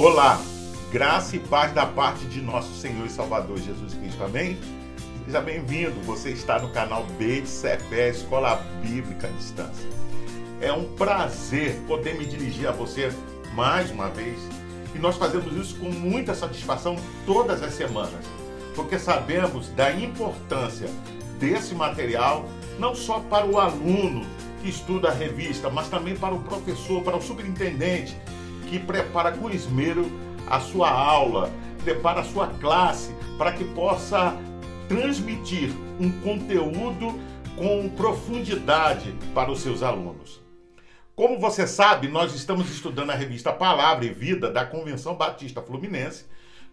Olá, graça e paz da parte de nosso Senhor e Salvador Jesus Cristo, amém? Seja bem-vindo, você está no canal B de CEPE, Escola Bíblica à Distância. É um prazer poder me dirigir a você mais uma vez e nós fazemos isso com muita satisfação todas as semanas, porque sabemos da importância desse material não só para o aluno que estuda a revista, mas também para o professor, para o superintendente que prepara com esmero a sua aula, prepara a sua classe para que possa transmitir um conteúdo com profundidade para os seus alunos. Como você sabe, nós estamos estudando a revista Palavra e Vida da Convenção Batista Fluminense,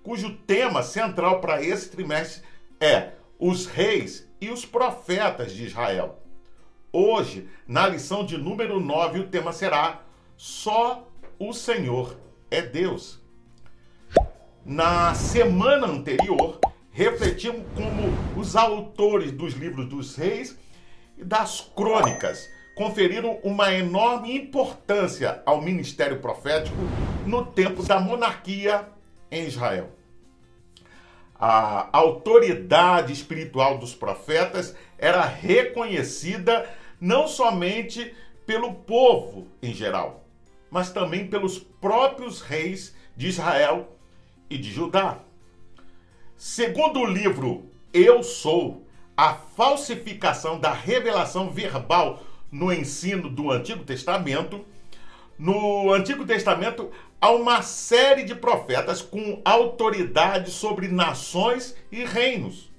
cujo tema central para esse trimestre é os reis e os profetas de Israel. Hoje, na lição de número 9, o tema será Só o Senhor é Deus. Na semana anterior, refletimos como os autores dos livros dos reis e das crônicas conferiram uma enorme importância ao ministério profético no tempo da monarquia em Israel. A autoridade espiritual dos profetas era reconhecida não somente pelo povo em geral, mas também pelos próprios reis de Israel e de Judá. Segundo o livro Eu Sou, a falsificação da revelação verbal no ensino do Antigo Testamento, no Antigo Testamento há uma série de profetas com autoridade sobre nações e reinos.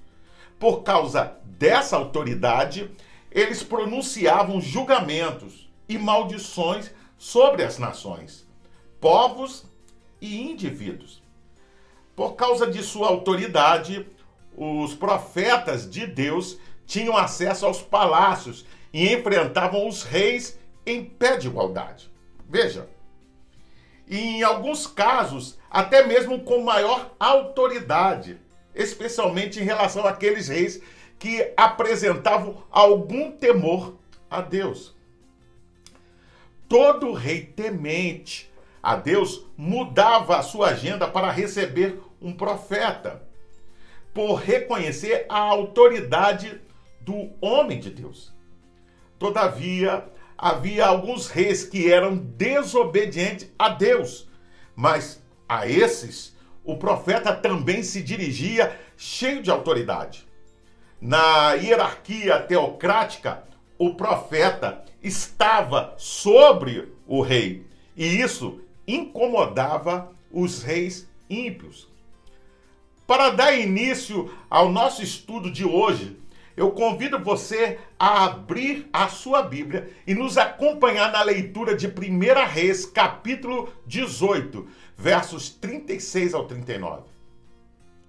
Por causa dessa autoridade, eles pronunciavam julgamentos e maldições sobre as nações, povos e indivíduos. Por causa de sua autoridade, os profetas de Deus tinham acesso aos palácios e enfrentavam os reis em pé de igualdade. Veja, em alguns casos, até mesmo com maior autoridade, especialmente em relação àqueles reis que apresentavam algum temor a Deus. Todo rei temente a Deus mudava a sua agenda para receber um profeta, por reconhecer a autoridade do homem de Deus. Todavia, havia alguns reis que eram desobedientes a Deus, mas a esses o profeta também se dirigia cheio de autoridade. Na hierarquia teocrática, o profeta estava sobre o rei, e isso incomodava os reis ímpios. Para dar início ao nosso estudo de hoje, eu convido você a abrir a sua Bíblia e nos acompanhar na leitura de 1 Reis, capítulo 18, versos 36 ao 39.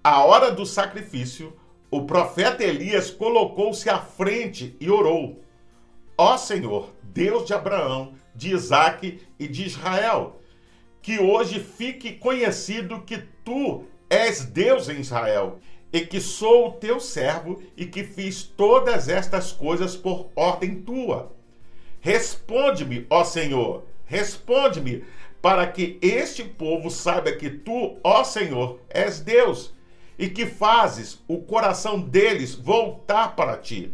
A hora do sacrifício, o profeta Elias colocou-se à frente e orou: Ó Senhor, Deus de Abraão, de Isaque e de Israel, que hoje fique conhecido que tu és Deus em Israel e que sou o teu servo e que fiz todas estas coisas por ordem tua. Responde-me, ó Senhor, responde-me, para que este povo saiba que tu, ó Senhor, és Deus e que fazes o coração deles voltar para ti.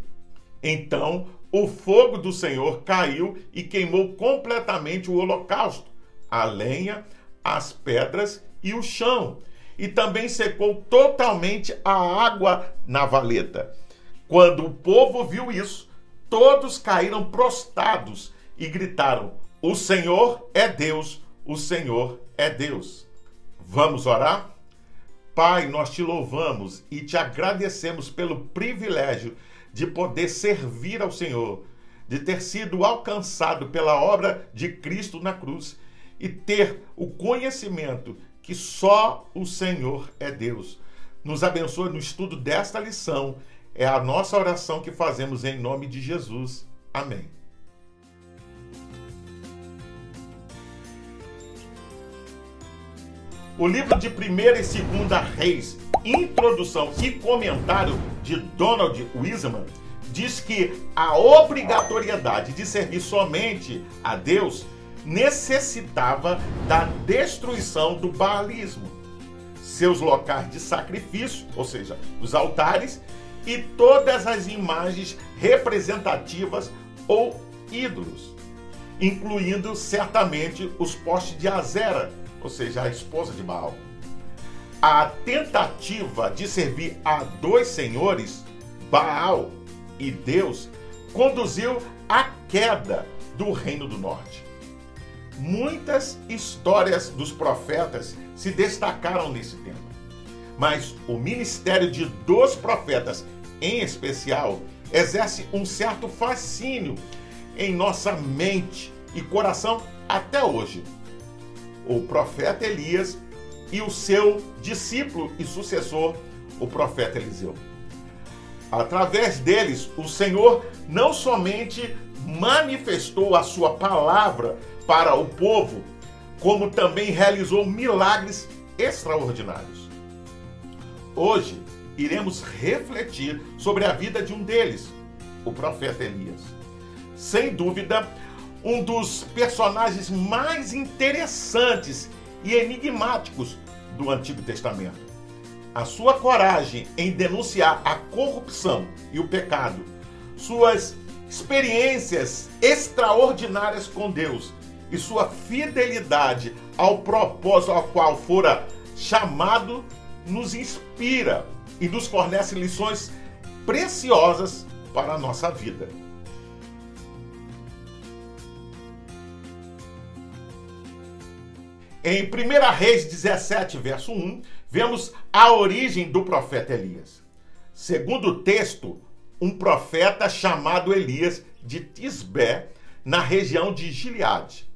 Então o fogo do Senhor caiu e queimou completamente o holocausto, a lenha, as pedras e o chão e também secou totalmente a água na valeta. Quando o povo viu isso, todos caíram prostrados e gritaram: O Senhor é Deus, o Senhor é Deus. Vamos orar? Pai, nós te louvamos e te agradecemos pelo privilégio de poder servir ao Senhor, de ter sido alcançado pela obra de Cristo na cruz e ter o conhecimento que só o Senhor é Deus. Nos abençoe no estudo desta lição. É a nossa oração que fazemos em nome de Jesus. Amém. O livro de 1 e 2 Reis, introdução e comentário de Donald Wiseman, diz que a obrigatoriedade de servir somente a Deus necessitava da destruição do baalismo, seus locais de sacrifício, ou seja, os altares, e todas as imagens representativas ou ídolos, incluindo certamente os postes de Azera, ou seja, a esposa de Baal. A tentativa de servir a dois senhores, Baal e Deus, conduziu à queda do Reino do Norte. Muitas histórias dos profetas se destacaram nesse tema, mas o ministério de dois profetas, em especial, exerce um certo fascínio em nossa mente e coração até hoje. O profeta Elias e o seu discípulo e sucessor, o profeta Eliseu. Através deles, o Senhor não somente manifestou a sua palavra para o povo, como também realizou milagres extraordinários. Hoje iremos refletir sobre a vida de um deles, o profeta Elias. Sem dúvida, um dos personagens mais interessantes e enigmáticos do Antigo Testamento. A sua coragem em denunciar a corrupção e o pecado, suas experiências extraordinárias com Deus e sua fidelidade ao propósito ao qual fora chamado nos inspira e nos fornece lições preciosas para a nossa vida. Em 1 Reis 17, verso 1, vemos a origem do profeta Elias. Segundo o texto, um profeta chamado Elias de Tisbé, na região de Gileade.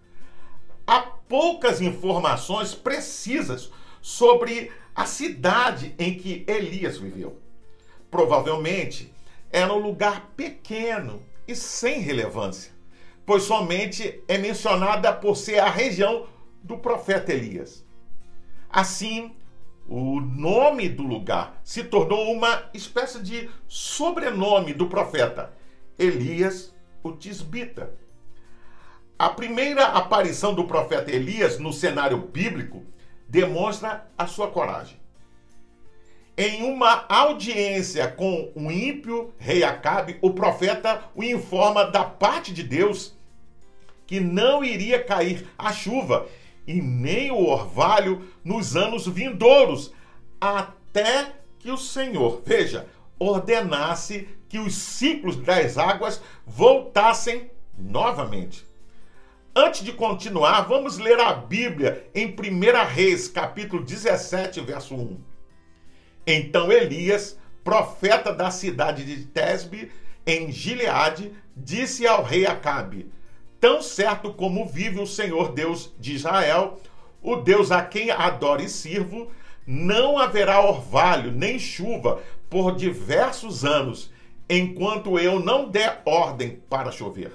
Há poucas informações precisas sobre a cidade em que Elias viveu. Provavelmente era um lugar pequeno e sem relevância, pois somente é mencionada por ser a região do profeta Elias. Assim, o nome do lugar se tornou uma espécie de sobrenome do profeta, Elias, o Tisbita. A primeira aparição do profeta Elias no cenário bíblico demonstra a sua coragem. Em uma audiência com o ímpio rei Acabe, o profeta o informa da parte de Deus que não iria cair a chuva e nem o orvalho nos anos vindouros, até que o Senhor, veja, ordenasse que os ciclos das águas voltassem novamente. Antes de continuar, vamos ler a Bíblia em 1 Reis, capítulo 17, verso 1. Então Elias, profeta da cidade de Tesbe, em Gileade, disse ao rei Acabe: Tão certo como vive o Senhor Deus de Israel, o Deus a quem adoro e sirvo, não haverá orvalho nem chuva por diversos anos, enquanto eu não der ordem para chover.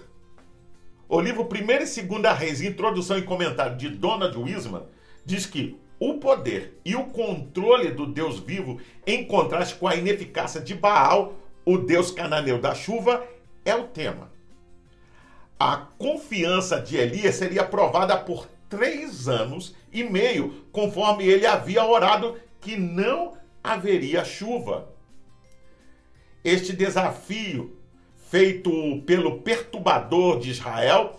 O livro 1 e 2 Reis, introdução e comentário de Donald Wiseman, diz que o poder e o controle do Deus vivo, em contraste com a ineficácia de Baal, o Deus cananeu da chuva, é o tema a confiança de Elias seria provada por três anos e meio, conforme ele havia orado que não haveria chuva. Este desafio, feito pelo perturbador de Israel,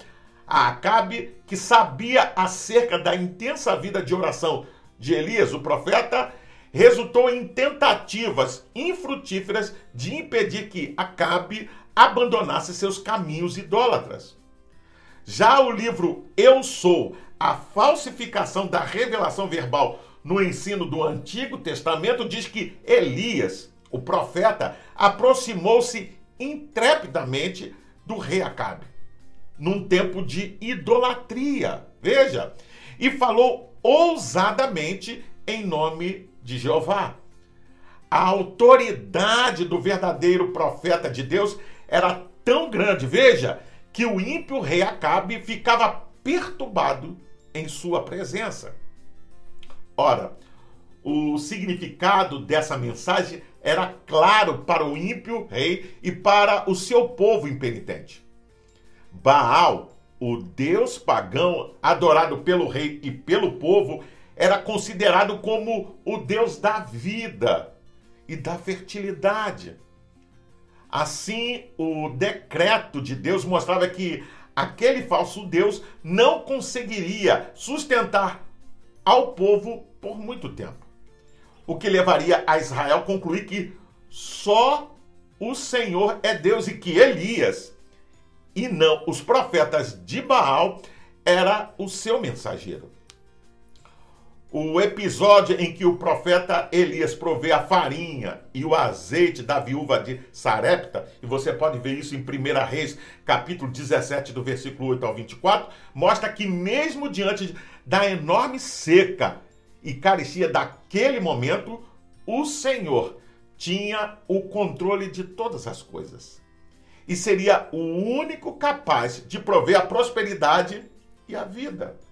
a Acabe, que sabia acerca da intensa vida de oração de Elias, o profeta, resultou em tentativas infrutíferas de impedir que Acabe abandonasse seus caminhos idólatras. Já o livro Eu Sou, a falsificação da revelação verbal no ensino do Antigo Testamento, diz que Elias, o profeta, aproximou-se intrepidamente do rei Acabe, num tempo de idolatria, veja, e falou ousadamente em nome de Jeová. A autoridade do verdadeiro profeta de Deus era tão grande, veja, que o ímpio rei Acabe ficava perturbado em sua presença. Ora, o significado dessa mensagem era claro para o ímpio rei e para o seu povo impenitente. Baal, o deus pagão adorado pelo rei e pelo povo era considerado como o deus da vida e da fertilidade. Assim, o decreto de Deus mostrava que aquele falso Deus não conseguiria sustentar ao povo por muito tempo. O que levaria a Israel a concluir que só o Senhor é Deus e que Elias e não os profetas de Baal era o seu mensageiro o episódio em que o profeta Elias provê a farinha e o azeite da viúva de Sarepta, e você pode ver isso em 1 Reis, capítulo 17, do versículo 8 ao 24, mostra que mesmo diante da enorme seca e carecia daquele momento, o Senhor tinha o controle de todas as coisas. E seria o único capaz de prover a prosperidade e a vida.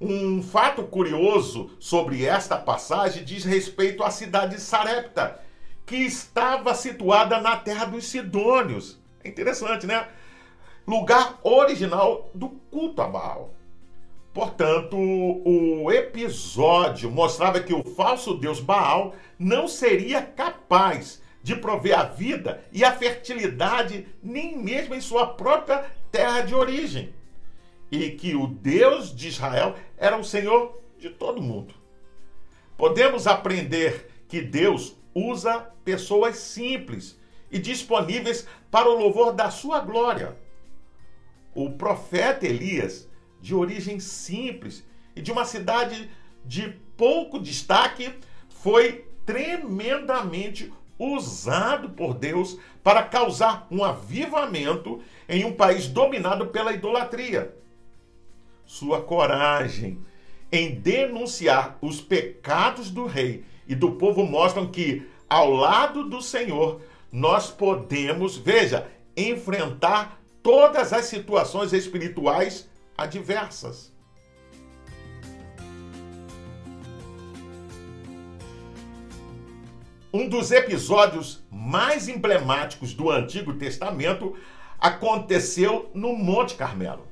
Um fato curioso sobre esta passagem diz respeito à cidade de Sarepta, que estava situada na terra dos Sidônios. É interessante, né? Lugar original do culto a Baal. Portanto, o episódio mostrava que o falso deus Baal não seria capaz de prover a vida e a fertilidade nem mesmo em sua própria terra de origem e que o Deus de Israel era o Senhor de todo mundo. Podemos aprender que Deus usa pessoas simples e disponíveis para o louvor da sua glória. O profeta Elias, de origem simples e de uma cidade de pouco destaque, foi tremendamente usado por Deus para causar um avivamento em um país dominado pela idolatria sua coragem em denunciar os pecados do rei e do povo mostram que, ao lado do Senhor, nós podemos, veja, enfrentar todas as situações espirituais adversas. Um dos episódios mais emblemáticos do Antigo Testamento aconteceu no Monte Carmelo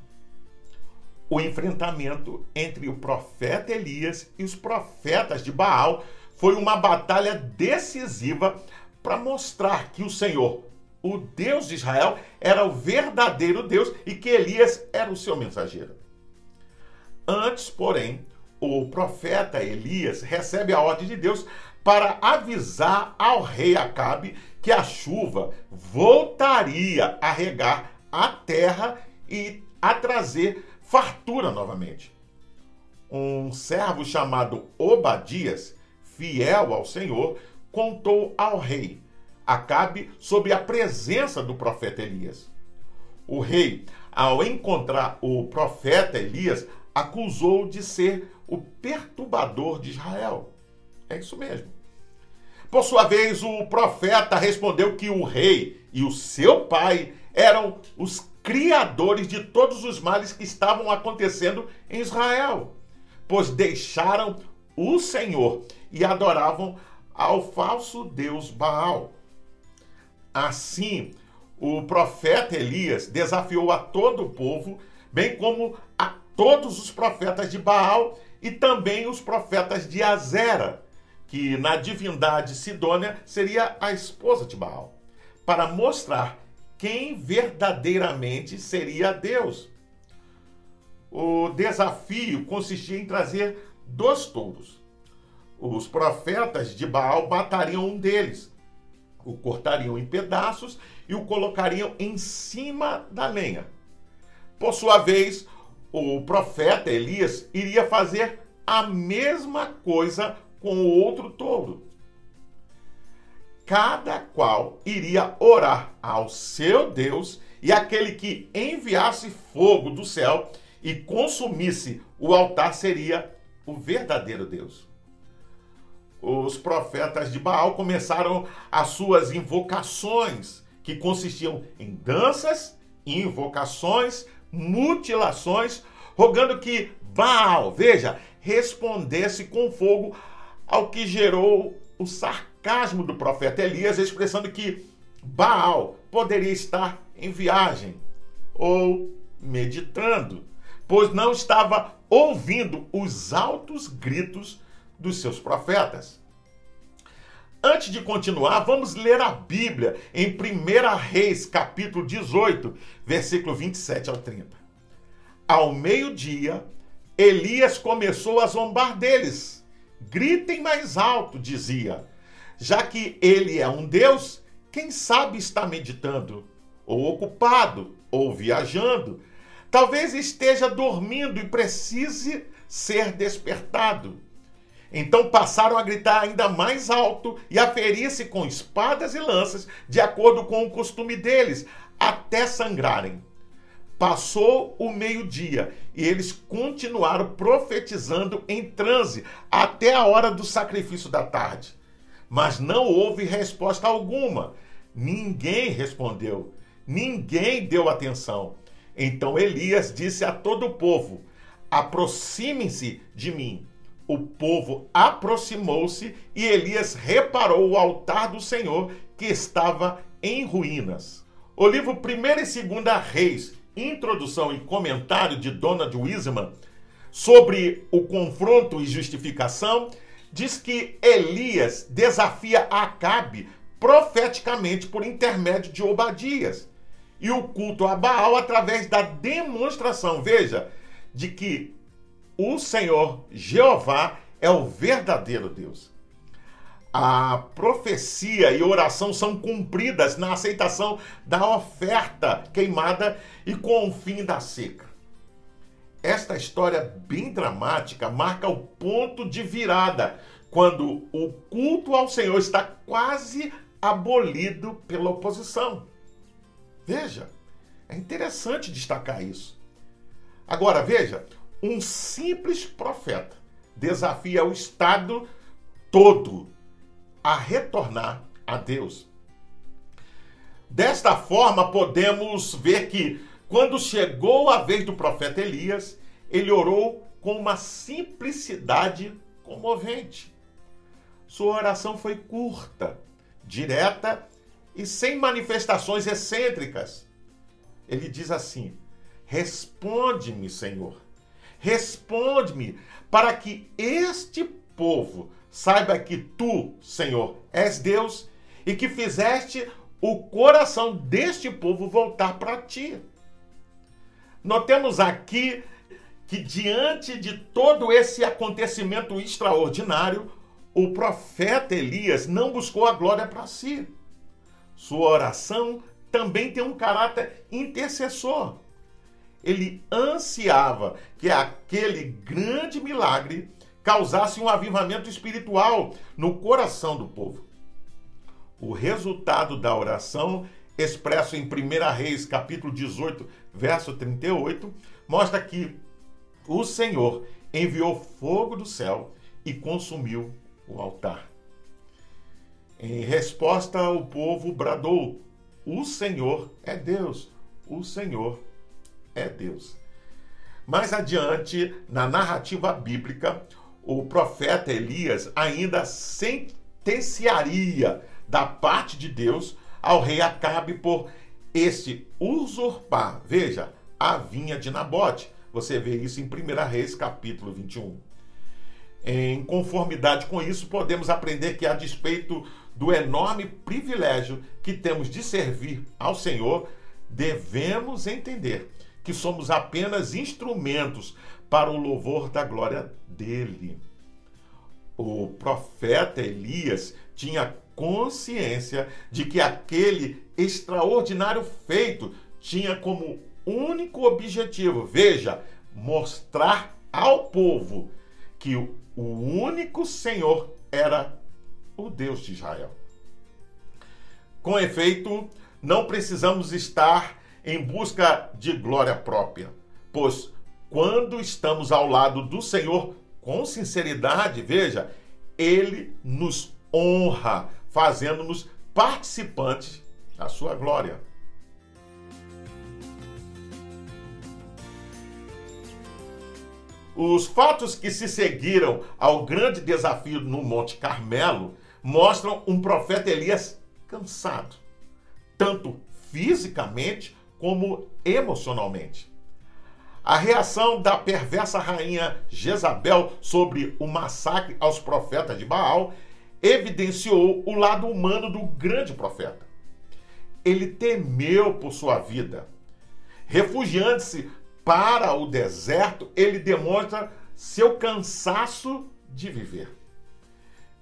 o enfrentamento entre o profeta Elias e os profetas de Baal foi uma batalha decisiva para mostrar que o Senhor, o Deus de Israel, era o verdadeiro Deus e que Elias era o seu mensageiro. Antes, porém, o profeta Elias recebe a ordem de Deus para avisar ao rei Acabe que a chuva voltaria a regar a terra e a trazer fartura novamente. Um servo chamado Obadias, fiel ao Senhor, contou ao rei Acabe sobre a presença do profeta Elias. O rei, ao encontrar o profeta Elias, acusou de ser o perturbador de Israel. É isso mesmo. Por sua vez, o profeta respondeu que o rei e o seu pai eram os criadores de todos os males que estavam acontecendo em Israel, pois deixaram o Senhor e adoravam ao falso deus Baal. Assim, o profeta Elias desafiou a todo o povo, bem como a todos os profetas de Baal e também os profetas de Azera, que na divindade Sidônia seria a esposa de Baal, para mostrar quem verdadeiramente seria Deus. O desafio consistia em trazer dois touros. Os profetas de Baal matariam um deles, o cortariam em pedaços e o colocariam em cima da lenha. Por sua vez, o profeta Elias iria fazer a mesma coisa com o outro touro cada qual iria orar ao seu Deus e aquele que enviasse fogo do céu e consumisse o altar seria o verdadeiro Deus. Os profetas de Baal começaram as suas invocações, que consistiam em danças, invocações, mutilações, rogando que Baal, veja, respondesse com fogo ao que gerou o sarcasmo sarcasmo do profeta Elias, expressando que Baal poderia estar em viagem ou meditando, pois não estava ouvindo os altos gritos dos seus profetas. Antes de continuar, vamos ler a Bíblia em 1 Reis, capítulo 18, versículo 27 ao 30. Ao meio-dia, Elias começou a zombar deles. Gritem mais alto, dizia. Já que ele é um Deus, quem sabe está meditando, ou ocupado, ou viajando. Talvez esteja dormindo e precise ser despertado. Então passaram a gritar ainda mais alto e a ferir-se com espadas e lanças, de acordo com o costume deles, até sangrarem. Passou o meio-dia e eles continuaram profetizando em transe até a hora do sacrifício da tarde. Mas não houve resposta alguma. Ninguém respondeu, ninguém deu atenção. Então Elias disse a todo o povo: Aproximem-se de mim. O povo aproximou-se e Elias reparou o altar do Senhor que estava em ruínas. O livro 1 e 2 Reis, introdução e comentário de Donald Wiseman sobre o confronto e justificação, diz que Elias desafia Acabe profeticamente por intermédio de Obadias e o culto a Baal através da demonstração, veja, de que o Senhor Jeová é o verdadeiro Deus. A profecia e oração são cumpridas na aceitação da oferta queimada e com o fim da seca. Esta história bem dramática marca o ponto de virada, quando o culto ao Senhor está quase abolido pela oposição. Veja, é interessante destacar isso. Agora, veja, um simples profeta desafia o Estado todo a retornar a Deus. Desta forma, podemos ver que, quando chegou a vez do profeta Elias, ele orou com uma simplicidade comovente. Sua oração foi curta, direta e sem manifestações excêntricas. Ele diz assim: Responde-me, Senhor. Responde-me, para que este povo saiba que tu, Senhor, és Deus e que fizeste o coração deste povo voltar para ti. Notemos aqui que, diante de todo esse acontecimento extraordinário, o profeta Elias não buscou a glória para si. Sua oração também tem um caráter intercessor. Ele ansiava que aquele grande milagre causasse um avivamento espiritual no coração do povo. O resultado da oração, expresso em 1 Reis, capítulo 18, verso 38, mostra que o Senhor enviou fogo do céu e consumiu o altar. Em resposta, o povo bradou: O Senhor é Deus, o Senhor é Deus. Mais adiante, na narrativa bíblica, o profeta Elias ainda sentenciaria da parte de Deus ao rei Acabe por este usurpar, veja, a vinha de Nabote. Você vê isso em 1 Reis, capítulo 21. Em conformidade com isso, podemos aprender que, a despeito do enorme privilégio que temos de servir ao Senhor, devemos entender que somos apenas instrumentos para o louvor da glória dele. O profeta Elias tinha consciência de que aquele extraordinário feito tinha como único objetivo, veja, mostrar ao povo que o único Senhor era o Deus de Israel. Com efeito, não precisamos estar em busca de glória própria, pois quando estamos ao lado do Senhor com sinceridade, veja, ele nos honra, fazendo-nos participantes da sua glória. Os fatos que se seguiram ao grande desafio no Monte Carmelo mostram um profeta Elias cansado, tanto fisicamente como emocionalmente. A reação da perversa rainha Jezabel sobre o massacre aos profetas de Baal evidenciou o lado humano do grande profeta. Ele temeu por sua vida. Refugiando-se para o deserto, ele demonstra seu cansaço de viver.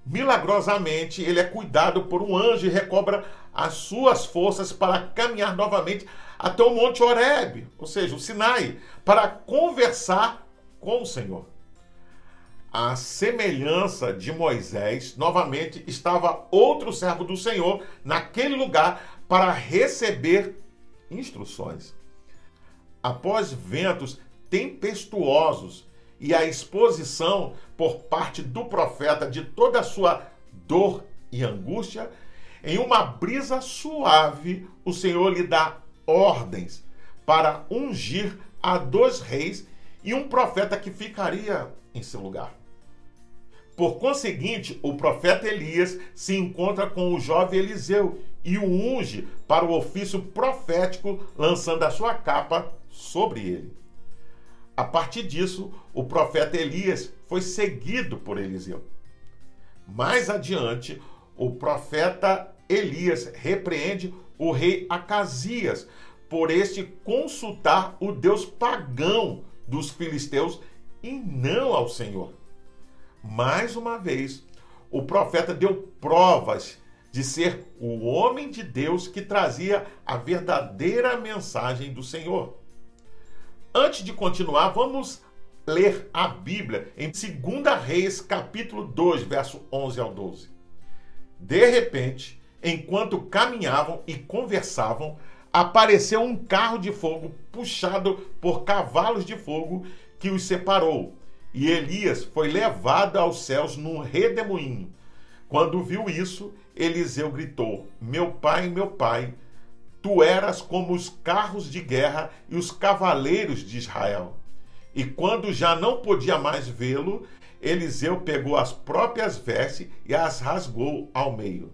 Milagrosamente, ele é cuidado por um anjo e recobra as suas forças para caminhar novamente até o Monte Horebe, ou seja, o Sinai, para conversar com o Senhor. A semelhança de Moisés, novamente estava outro servo do Senhor naquele lugar para receber instruções. Após ventos tempestuosos e a exposição por parte do profeta de toda a sua dor e angústia, em uma brisa suave, o Senhor lhe dá ordens para ungir a dois reis e um profeta que ficaria em seu lugar. Por conseguinte, o profeta Elias se encontra com o jovem Eliseu e o unge para o ofício profético, lançando a sua capa sobre ele. A partir disso, o profeta Elias foi seguido por Eliseu. Mais adiante, o profeta Elias repreende o rei Acasias por este consultar o Deus pagão dos filisteus e não ao Senhor. Mais uma vez, o profeta deu provas de ser o homem de Deus que trazia a verdadeira mensagem do Senhor. Antes de continuar, vamos ler a Bíblia em 2 Reis, capítulo 2, verso 11 ao 12. De repente, enquanto caminhavam e conversavam, apareceu um carro de fogo puxado por cavalos de fogo que os separou. E Elias foi levado aos céus num redemoinho. Quando viu isso, Eliseu gritou: Meu pai, meu pai, tu eras como os carros de guerra e os cavaleiros de Israel. E quando já não podia mais vê-lo, Eliseu pegou as próprias vestes e as rasgou ao meio.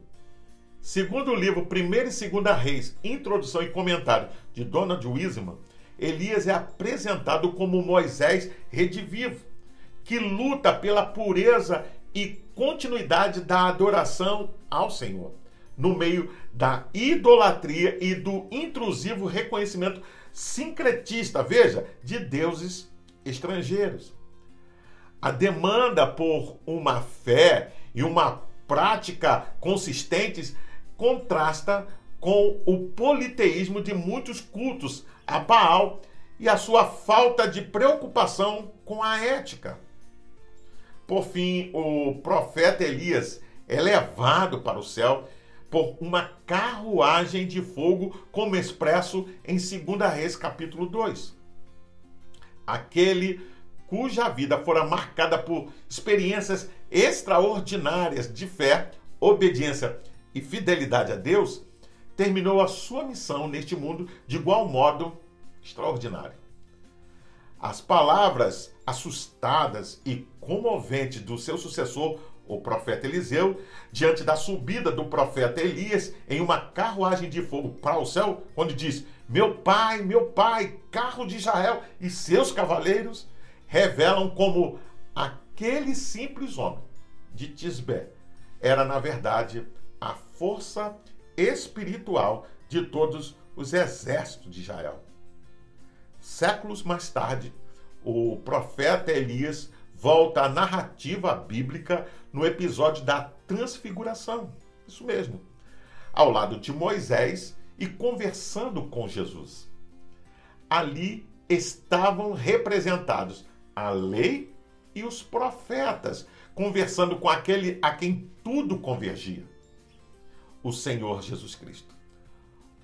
Segundo o livro 1 e 2 Reis, Introdução e Comentário de Donald Wiseman, Elias é apresentado como Moisés redivivo, que luta pela pureza e continuidade da adoração ao Senhor, no meio da idolatria e do intrusivo reconhecimento sincretista, veja, de deuses estrangeiros. A demanda por uma fé e uma prática consistentes contrasta com o politeísmo de muitos cultos a Baal e a sua falta de preocupação com a ética. Por fim, o profeta Elias é levado para o céu por uma carruagem de fogo, como expresso em 2 Reis capítulo 2. Aquele cuja vida fora marcada por experiências extraordinárias de fé, obediência e fidelidade a Deus, terminou a sua missão neste mundo de igual modo extraordinário. As palavras assustadas e comoventes do seu sucessor, o profeta Eliseu, diante da subida do profeta Elias em uma carruagem de fogo para o céu, quando diz: Meu pai, meu pai, carro de Israel e seus cavaleiros, revelam como aquele simples homem de Tisbé era, na verdade, a força espiritual de todos os exércitos de Israel. Séculos mais tarde, o profeta Elias volta à narrativa bíblica no episódio da Transfiguração. Isso mesmo. Ao lado de Moisés e conversando com Jesus. Ali estavam representados a lei e os profetas, conversando com aquele a quem tudo convergia o Senhor Jesus Cristo.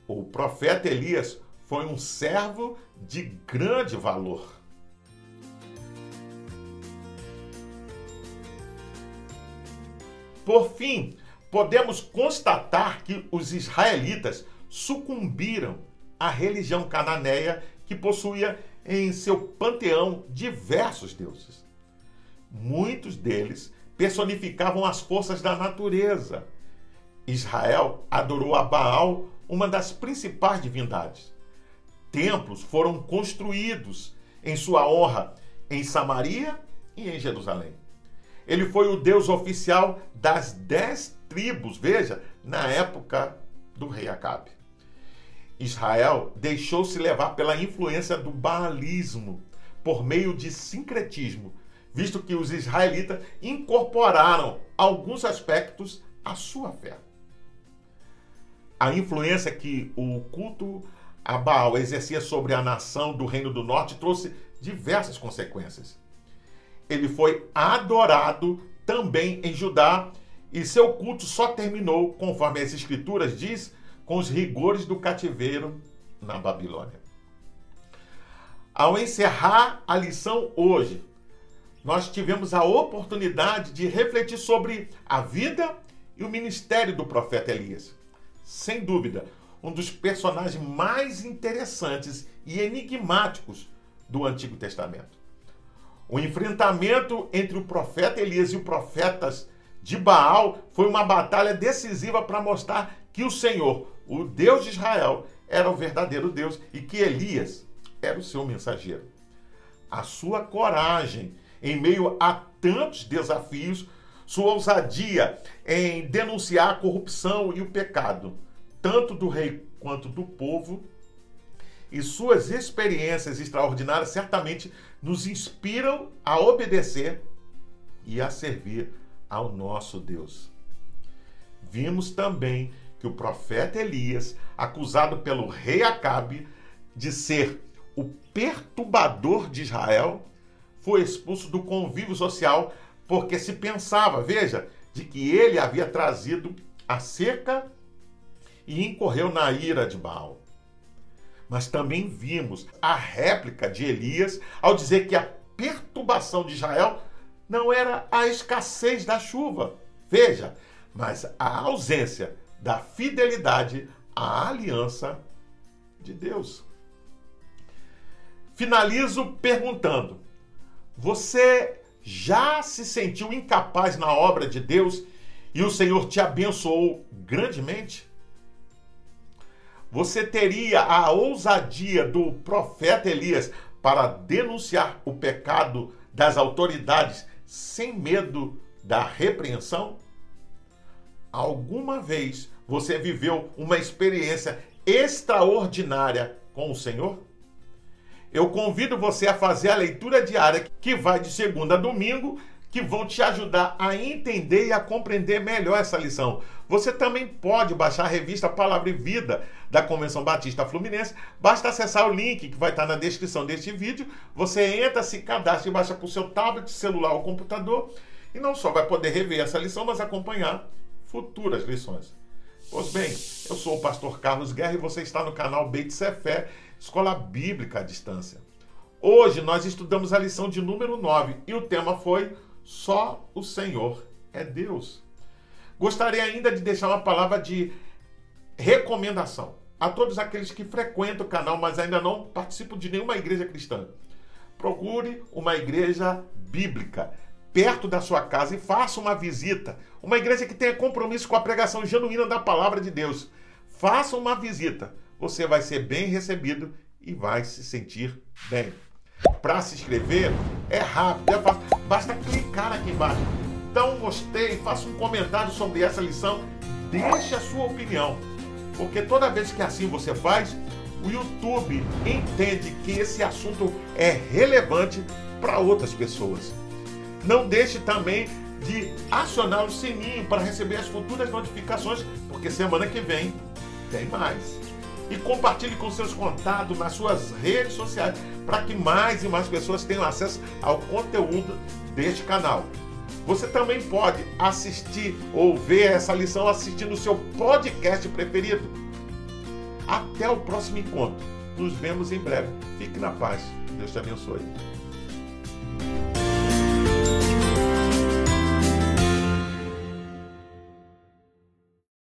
O profeta Elias foi um servo de grande valor. Por fim, podemos constatar que os israelitas sucumbiram à religião cananeia que possuía em seu panteão diversos deuses. Muitos deles personificavam as forças da natureza, Israel adorou a Baal, uma das principais divindades. Templos foram construídos em sua honra em Samaria e em Jerusalém. Ele foi o Deus oficial das dez tribos, veja, na época do rei Acabe. Israel deixou-se levar pela influência do baalismo por meio de sincretismo, visto que os israelitas incorporaram alguns aspectos à sua fé. A influência que o culto a Baal exercia sobre a nação do Reino do Norte trouxe diversas consequências. Ele foi adorado também em Judá e seu culto só terminou, conforme as escrituras diz, com os rigores do cativeiro na Babilônia. Ao encerrar a lição hoje, nós tivemos a oportunidade de refletir sobre a vida e o ministério do profeta Elias. Sem dúvida, um dos personagens mais interessantes e enigmáticos do Antigo Testamento. O enfrentamento entre o profeta Elias e os profetas de Baal foi uma batalha decisiva para mostrar que o Senhor, o Deus de Israel, era o verdadeiro Deus e que Elias era o seu mensageiro. A sua coragem em meio a tantos desafios, sua ousadia em denunciar a corrupção e o pecado, tanto do rei quanto do povo, e suas experiências extraordinárias certamente nos inspiram a obedecer e a servir ao nosso Deus. Vimos também que o profeta Elias, acusado pelo rei Acabe de ser o perturbador de Israel, foi expulso do convívio social porque se pensava, veja, de que ele havia trazido a seca e incorreu na ira de Baal. Mas também vimos a réplica de Elias ao dizer que a perturbação de Israel não era a escassez da chuva, veja, mas a ausência da fidelidade à aliança de Deus. Finalizo perguntando: você já se sentiu incapaz na obra de Deus e o Senhor te abençoou grandemente? Você teria a ousadia do profeta Elias para denunciar o pecado das autoridades sem medo da repreensão? Alguma vez você viveu uma experiência extraordinária com o Senhor? Eu convido você a fazer a leitura diária que vai de segunda a domingo, que vão te ajudar a entender e a compreender melhor essa lição. Você também pode baixar a revista Palavra e Vida da Convenção Batista Fluminense. Basta acessar o link que vai estar na descrição deste vídeo. Você entra, se cadastra e baixa para o seu tablet, celular ou computador. E não só vai poder rever essa lição, mas acompanhar futuras lições. Pois bem, eu sou o pastor Carlos Guerra e você está no canal Beit Fé Escola Bíblica à Distância. Hoje nós estudamos a lição de número 9 e o tema foi Só o Senhor é Deus. Gostaria ainda de deixar uma palavra de recomendação a todos aqueles que frequentam o canal, mas ainda não participam de nenhuma igreja cristã. Procure uma igreja bíblica perto da sua casa e faça uma visita. Uma igreja que tenha compromisso com a pregação genuína da palavra de Deus. Faça uma visita você vai ser bem recebido e vai se sentir bem. Para se inscrever é rápido, é fácil, basta clicar aqui embaixo. Um gostei, faça um comentário sobre essa lição, deixe a sua opinião, porque toda vez que assim você faz, o YouTube entende que esse assunto é relevante para outras pessoas. Não deixe também de acionar o sininho para receber as futuras notificações, porque semana que vem tem mais e compartilhe com seus contatos nas suas redes sociais para que mais e mais pessoas tenham acesso ao conteúdo deste canal. Você também pode assistir ou ver essa lição assistindo o seu podcast preferido. Até o próximo encontro. Nos vemos em breve. Fique na paz. Deus te abençoe.